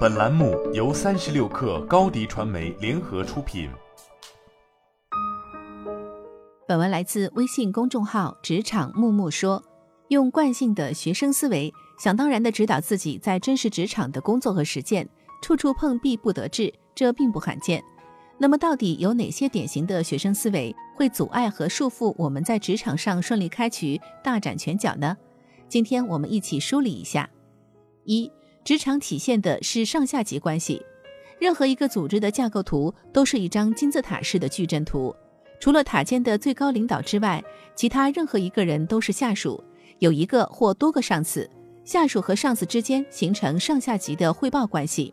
本栏目由三十六氪高低传媒联合出品。本文来自微信公众号“职场木木说”，用惯性的学生思维，想当然的指导自己在真实职场的工作和实践，处处碰壁不得志，这并不罕见。那么，到底有哪些典型的学生思维会阻碍和束缚我们在职场上顺利开局、大展拳脚呢？今天我们一起梳理一下。一职场体现的是上下级关系。任何一个组织的架构图都是一张金字塔式的矩阵图，除了塔尖的最高领导之外，其他任何一个人都是下属，有一个或多个上司。下属和上司之间形成上下级的汇报关系。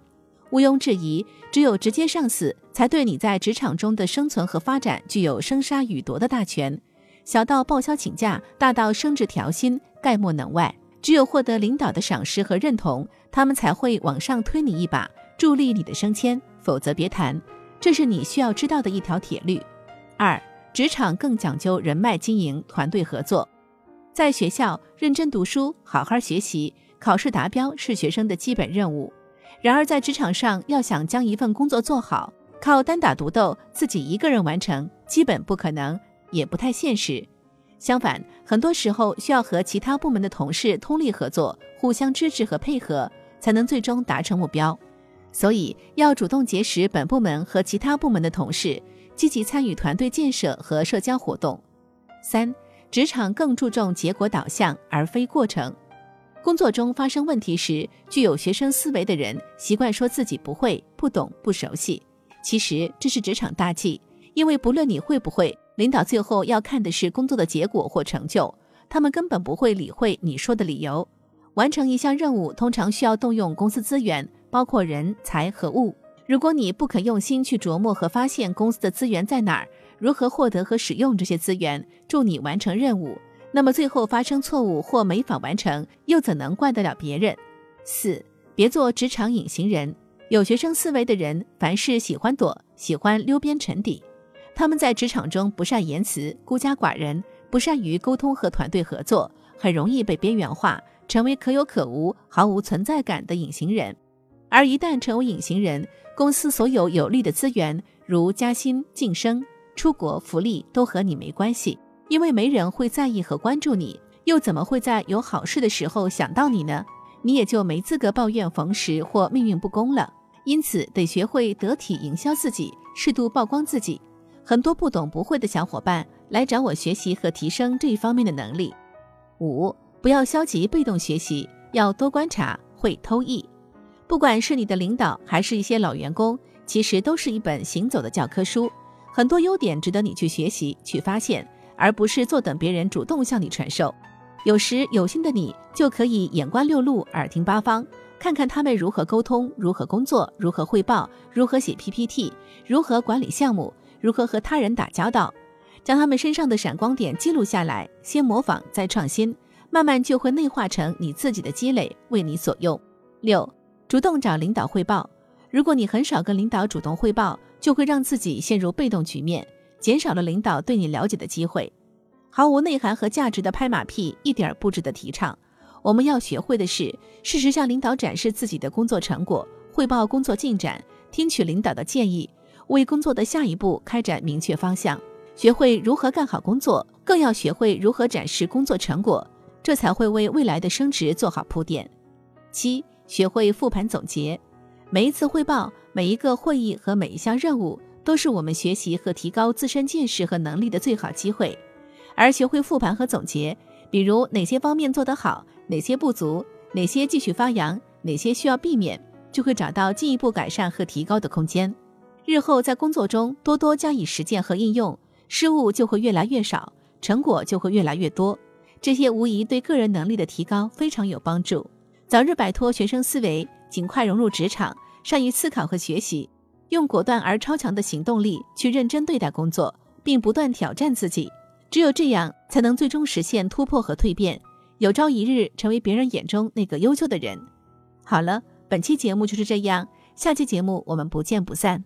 毋庸置疑，只有直接上司才对你在职场中的生存和发展具有生杀予夺的大权，小到报销请假，大到升职调薪，概莫能外。只有获得领导的赏识和认同，他们才会往上推你一把，助力你的升迁，否则别谈。这是你需要知道的一条铁律。二，职场更讲究人脉经营、团队合作。在学校认真读书、好好学习，考试达标是学生的基本任务。然而在职场上，要想将一份工作做好，靠单打独斗、自己一个人完成，基本不可能，也不太现实。相反，很多时候需要和其他部门的同事通力合作，互相支持和配合，才能最终达成目标。所以，要主动结识本部门和其他部门的同事，积极参与团队建设和社交活动。三，职场更注重结果导向而非过程。工作中发生问题时，具有学生思维的人习惯说自己不会、不懂、不熟悉。其实这是职场大忌，因为不论你会不会。领导最后要看的是工作的结果或成就，他们根本不会理会你说的理由。完成一项任务通常需要动用公司资源，包括人才和物。如果你不肯用心去琢磨和发现公司的资源在哪儿，如何获得和使用这些资源，助你完成任务，那么最后发生错误或没法完成，又怎能怪得了别人？四，别做职场隐形人。有学生思维的人，凡事喜欢躲，喜欢溜边沉底。他们在职场中不善言辞、孤家寡人，不善于沟通和团队合作，很容易被边缘化，成为可有可无、毫无存在感的隐形人。而一旦成为隐形人，公司所有有利的资源，如加薪、晋升、出国、福利，都和你没关系，因为没人会在意和关注你，又怎么会在有好事的时候想到你呢？你也就没资格抱怨逢时或命运不公了。因此，得学会得体营销自己，适度曝光自己。很多不懂不会的小伙伴来找我学习和提升这一方面的能力。五，不要消极被动学习，要多观察，会偷艺。不管是你的领导还是一些老员工，其实都是一本行走的教科书，很多优点值得你去学习、去发现，而不是坐等别人主动向你传授。有时有心的你就可以眼观六路，耳听八方，看看他们如何沟通、如何工作、如何汇报、如何写 PPT、如何管理项目。如何和他人打交道，将他们身上的闪光点记录下来，先模仿再创新，慢慢就会内化成你自己的积累，为你所用。六，主动找领导汇报。如果你很少跟领导主动汇报，就会让自己陷入被动局面，减少了领导对你了解的机会。毫无内涵和价值的拍马屁，一点不值得提倡。我们要学会的是，适时向领导展示自己的工作成果，汇报工作进展，听取领导的建议。为工作的下一步开展明确方向，学会如何干好工作，更要学会如何展示工作成果，这才会为未来的升职做好铺垫。七，学会复盘总结，每一次汇报、每一个会议和每一项任务，都是我们学习和提高自身见识和能力的最好机会。而学会复盘和总结，比如哪些方面做得好，哪些不足，哪些继续发扬，哪些需要避免，就会找到进一步改善和提高的空间。日后在工作中多多加以实践和应用，失误就会越来越少，成果就会越来越多。这些无疑对个人能力的提高非常有帮助。早日摆脱学生思维，尽快融入职场，善于思考和学习，用果断而超强的行动力去认真对待工作，并不断挑战自己。只有这样，才能最终实现突破和蜕变，有朝一日成为别人眼中那个优秀的人。好了，本期节目就是这样，下期节目我们不见不散。